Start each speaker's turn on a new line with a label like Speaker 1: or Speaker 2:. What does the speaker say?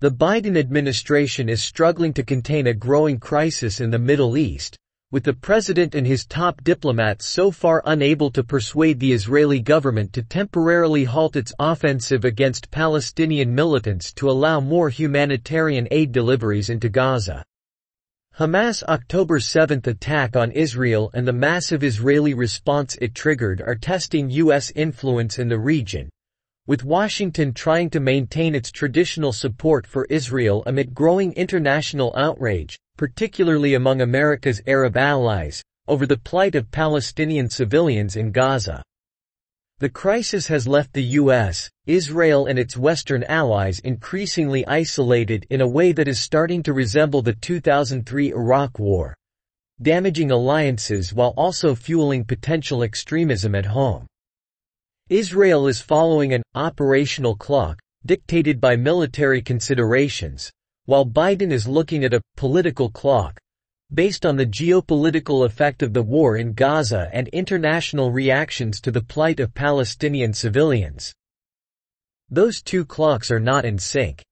Speaker 1: The Biden administration is struggling to contain a growing crisis in the Middle East, with the president and his top diplomats so far unable to persuade the Israeli government to temporarily halt its offensive against Palestinian militants to allow more humanitarian aid deliveries into Gaza. Hamas' October 7 attack on Israel and the massive Israeli response it triggered are testing U.S. influence in the region, with Washington trying to maintain its traditional support for Israel amid growing international outrage, particularly among America's Arab allies, over the plight of Palestinian civilians in Gaza. The crisis has left the U.S., Israel and its Western allies increasingly isolated in a way that is starting to resemble the 2003 Iraq War, damaging alliances while also fueling potential extremism at home. Israel is following an operational clock, dictated by military considerations, while Biden is looking at a political clock, based on the geopolitical effect of the war in Gaza and international reactions to the plight of Palestinian civilians. Those two clocks are not in sync.